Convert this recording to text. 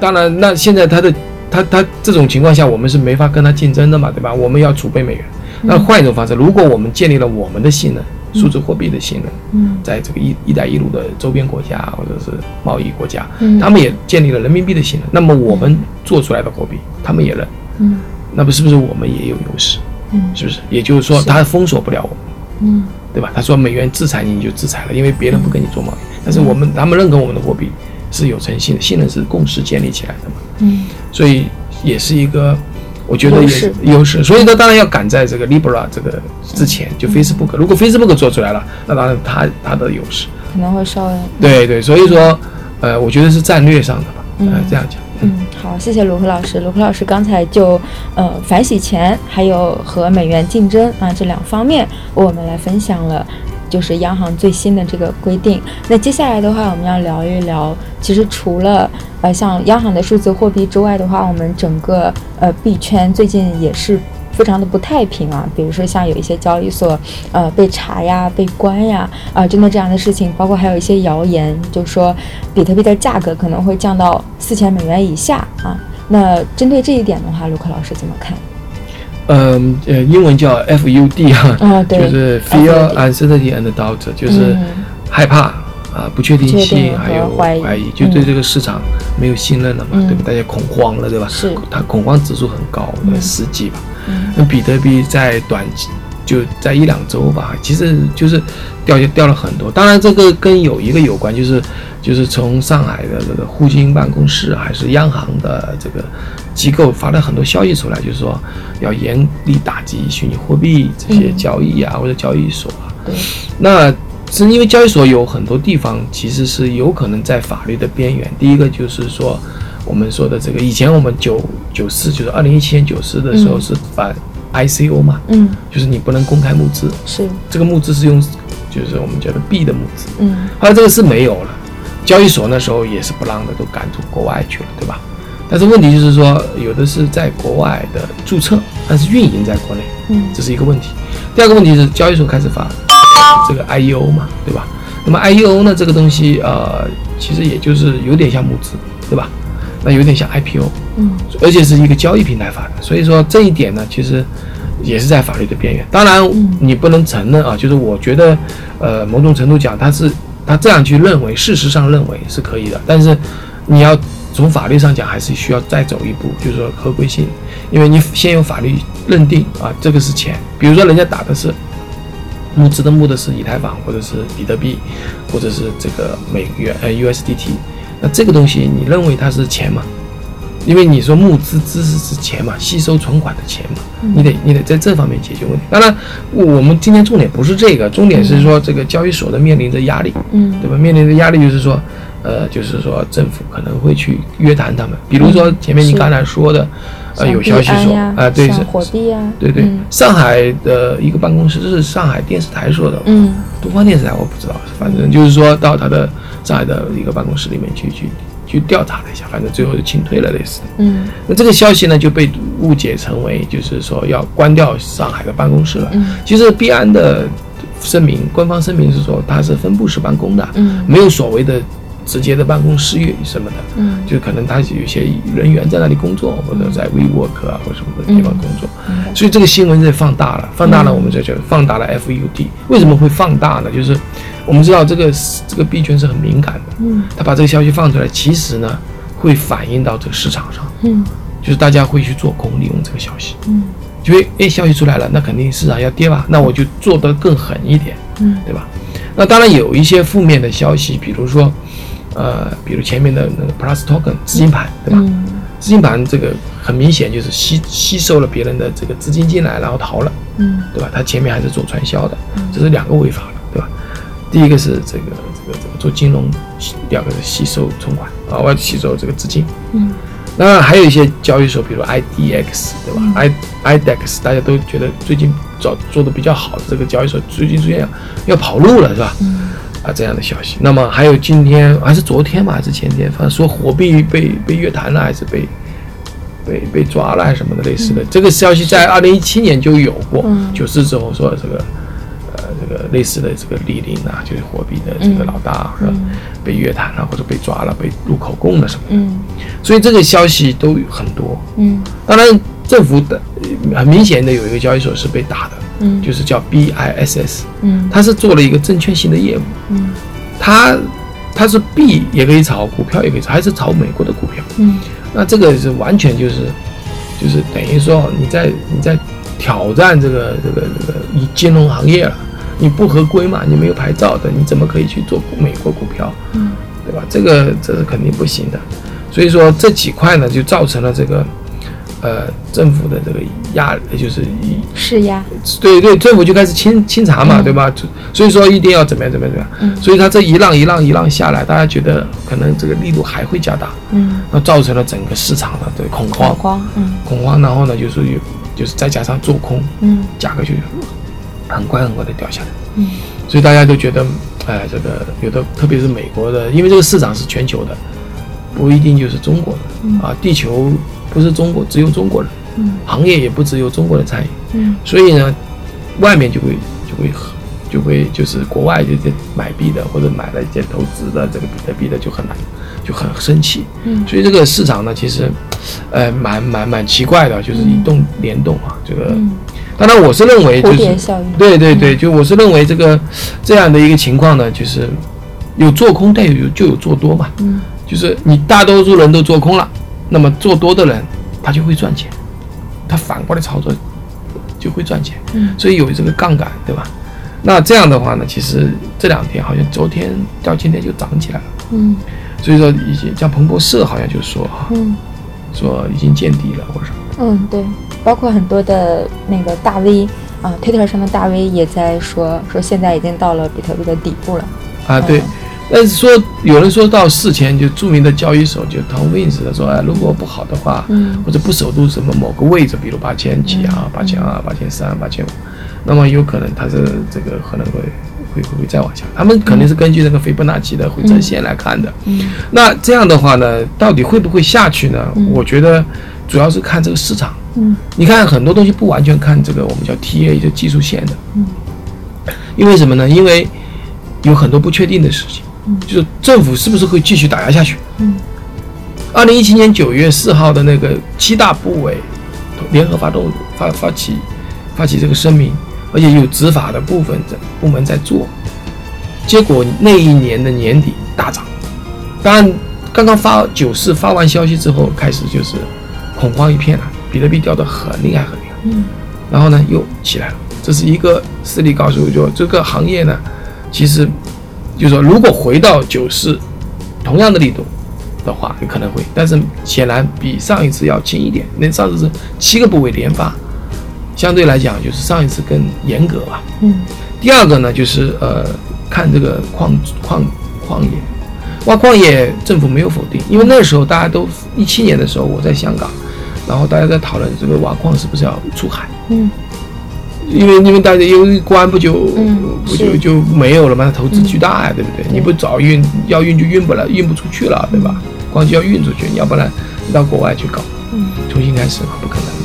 当然，那现在他的他他这种情况下，我们是没法跟他竞争的嘛，对吧？我们要储备美元。那换一种方式，如果我们建立了我们的信任，数字货币的信任，嗯在这个“一一带一路”的周边国家或者是贸易国家，嗯他们也建立了人民币的信任，那么我们做出来的货币，他们也认，嗯那么是不是我们也有优势？嗯是不是？也就是说，他封锁不了我们。嗯对吧？他说美元制裁你，你就制裁了，因为别人不跟你做贸易。但是我们他们认可我们的货币是有诚信的，信任是共识建立起来的嘛，嗯所以也是一个，我觉得也是优势。所以呢，当然要赶在这个 Libra 这个之前，就 Facebook，如果 Facebook 做出来了，那当然它它的优势。可能会稍微对对，所以说，呃，我觉得是战略上的吧，这样讲。嗯，好，谢谢卢克老师。卢克老师刚才就呃反洗钱还有和美元竞争啊这两方面，为我们来分享了就是央行最新的这个规定。那接下来的话，我们要聊一聊，其实除了呃像央行的数字货币之外的话，我们整个呃币圈最近也是。非常的不太平啊，比如说像有一些交易所，呃，被查呀、被关呀，啊、真的这样的事情，包括还有一些谣言，就说比特币的价格可能会降到四千美元以下啊。那针对这一点的话，卢克老师怎么看？嗯呃，英文叫 FUD 哈，啊就是 Fear, Uncertainty and Doubt，就是嗯害怕啊、不确定性，定还有怀疑，就对嗯这个市场没有信任了嘛，嗯对吧？大家恐慌了，对吧？是它恐慌指数很高，十几吧。嗯那比特币在短期就在一两周吧，其实就是掉掉了很多。当然，这个跟有一个有关，就是就是从上海的这个沪金办公室还是央行的这个机构发了很多消息出来，就是说要严厉打击虚拟货币这些嗯交易啊，或者交易所啊。对，那是因为交易所有很多地方其实是有可能在法律的边缘。第一个就是说，我们说的这个，以前我们九九四就是二零一七年九四的时候嗯是反 ICO 嘛，嗯，就是你不能公开募资，是，这个募资是用就是我们叫做币的募资。嗯后来这个是没有了，交易所那时候也是不让的，都赶出国外去了，对吧？但是问题就是说，有的是在国外的注册，但是运营在国内，嗯这是一个问题。第二个问题是交易所开始发这个 IEO 嘛，对吧？那么 IEO 呢，这个东西呃，其实也就是有点像募资，对吧？那有点像 IPO，嗯而且是一个交易平台发的，所以说这一点呢，其实也是在法律的边缘。当然嗯，你不能承认啊，就是我觉得，呃，某种程度讲，他是他这样去认为，事实上认为是可以的，但是你要从法律上讲，还是需要再走一步，就是说合规性，因为你先有法律认定啊，这个是钱，比如说人家打的是。募资的募的是以太坊，或者是比特币，或者是这个美元呃 USDT，那这个东西你认为它是钱吗？因为你说募资资是是钱嘛，吸收存款的钱嘛，你得你得在这方面解决问题。当然，我们今天重点不是这个，重点是说这个交易所的面临着压力，嗯对吧？面临的压力就是说，呃，就是说政府可能会去约谈他们，比如说前面你刚才说的，呃，有消息说啊，对是，火币呀，对对嗯，上海的一个办公室，这是上海电视台说的，嗯。东方电视台我不知道，反正就是说到他的上海的一个办公室里面去去去调查了一下，反正最后就清退了类似。的。嗯。那这个消息呢就被误解成为就是说要关掉上海的办公室了。嗯。其实币安的声明，官方声明是说它是分布式办公的，嗯。没有所谓的直接的办公室域什么的。嗯。就可能他有些人员在那里工作，或者在 WeWork 啊或者什么的地方工作，所以这个新闻在放大了，放大了嗯我们这就放大了 FUD。为什么会放大呢？就是我们知道这个这个币圈是很敏感的，嗯。他把这个消息放出来，其实呢会反映到这个市场上，嗯。就是大家会去做空，利用这个消息，嗯。因为诶消息出来了，那肯定市场要跌吧，那我就做得更狠一点，嗯。对吧？那当然有一些负面的消息，比如说，呃，比如前面的那个 Plus Token 资金盘，对吧？嗯资金盘这个很明显就是吸吸收了别人的这个资金进来，然后逃了，嗯对吧？他前面还是做传销的，这是两个违法的，对吧？第一个是这个这个这个做金融，第二个是吸收存款啊，我要吸收这个资金。嗯那还有一些交易所，比如 IDX，对吧、i IDEX 大家都觉得最近做做的比较好的这个交易所，最近出现要跑路了，是吧？嗯啊，这样的消息。那么还有今天还是昨天嘛，还是前天，反正说火币被被约谈了，还是被被被抓了，还是什么的类似的。这个消息在二零一七年就有过嗯，九四之后说这个呃这个类似的这个李林啊，就是火币的这个老大，嗯被约谈了或者被抓了，被录口供了什么的，嗯所以这个消息都很多。嗯当然，政府的呃很明显的有一个交易所是被打的，嗯。就是叫 BISS，嗯。它是做了一个证券性的业务，嗯。它它是币也可以炒，股票也可以炒，还是炒美国的股票。嗯。那这个是完全就是就是等于说你在你在挑战这个这个这个以金融行业了，你不合规嘛，你没有牌照的，你怎么可以去做美国股票，嗯。对吧？这个这是肯定不行的。所以说这几块呢，就造成了这个呃政府的这个压，就是以施压，对对，政府就开始清清查嘛，嗯。对吧？就所以说一定要怎么样怎么样怎么样。嗯。所以它这一浪一浪一浪下来，大家觉得可能这个力度还会加大，嗯。那造成了整个市场的对恐慌。恐，慌，嗯。恐慌，然后呢就是有就是再加上做空，嗯。价格就很快很快的掉下来。嗯。所以大家都觉得，哎，这个有的，特别是美国的，因为这个市场是全球的，不一定就是中国的、嗯。啊，地球不是中国，只有中国人，嗯。行业也不只有中国人参与，嗯。所以呢，外面就会就会就会就是国外这些买币的或者买了一些投资的这个比特币的就很难就很生气，嗯。所以这个市场呢，其实，呃，蛮蛮蛮奇怪的，就是一动联动啊，这个，嗯，当然我是认为就蝴是对对对，就我是认为这个这样的一个情况呢，就是有做空，但有就有做多嘛，嗯。就是你大多数人都做空了，那么做多的人他就会赚钱，他反过来操作就会赚钱，嗯。所以有这个杠杆，对吧？那这样的话呢，其实这两天好像昨天到今天就涨起来了，嗯。所以说已经像彭博社好像就说哈，嗯。说已经见底了或者什么。嗯，对，包括很多的那个大 V 啊，Twitter 上的大 V 也在说说现在已经到了比特币的底部了，啊，对。嗯。但是说有人说到事前就著名的交易手就 Tom Wins 的说，哎，如果不好的话，嗯或者不守住什么某个位置，比如八千几啊嗯、八千二、八千三、八千五，那么有可能它是这个可能会会会会再往下。他们肯定是根据那个斐波那契的回撤线来看的。嗯那这样的话呢，到底会不会下去呢？嗯我觉得主要是看这个市场。嗯你看很多东西不完全看这个我们叫 TA 就技术线的，嗯因为什么呢？因为有很多不确定的事情，嗯就是政府是不是会继续打压下去？嗯二零一七年九月四号的那个七大部委联合发动发发起发起这个声明，而且有执法的部分在部门在做，结果那一年的年底大涨。当然，刚刚发九四发完消息之后，开始就是恐慌一片了，比特币掉得很厉害很厉害。嗯然后呢又起来了。这是一个事例告诉我，就这个行业呢，其实就是说，如果回到九四同样的力度的话，有可能会，但是显然比上一次要轻一点。那上次是七个部位连发，相对来讲就是上一次更严格吧。嗯第二个呢，就是呃，看这个矿矿矿业，挖矿业政府没有否定，因为那时候大家都一七年的时候我在香港，然后大家在讨论这个挖矿是不是要出海。嗯因为因为大家因为关不就、嗯不就就没有了嘛，投资巨大呀，对不对？对你不早运要运就运不了，运不出去了，对吧？光就要运出去，你要不然到国外去搞，嗯重新开始不可能。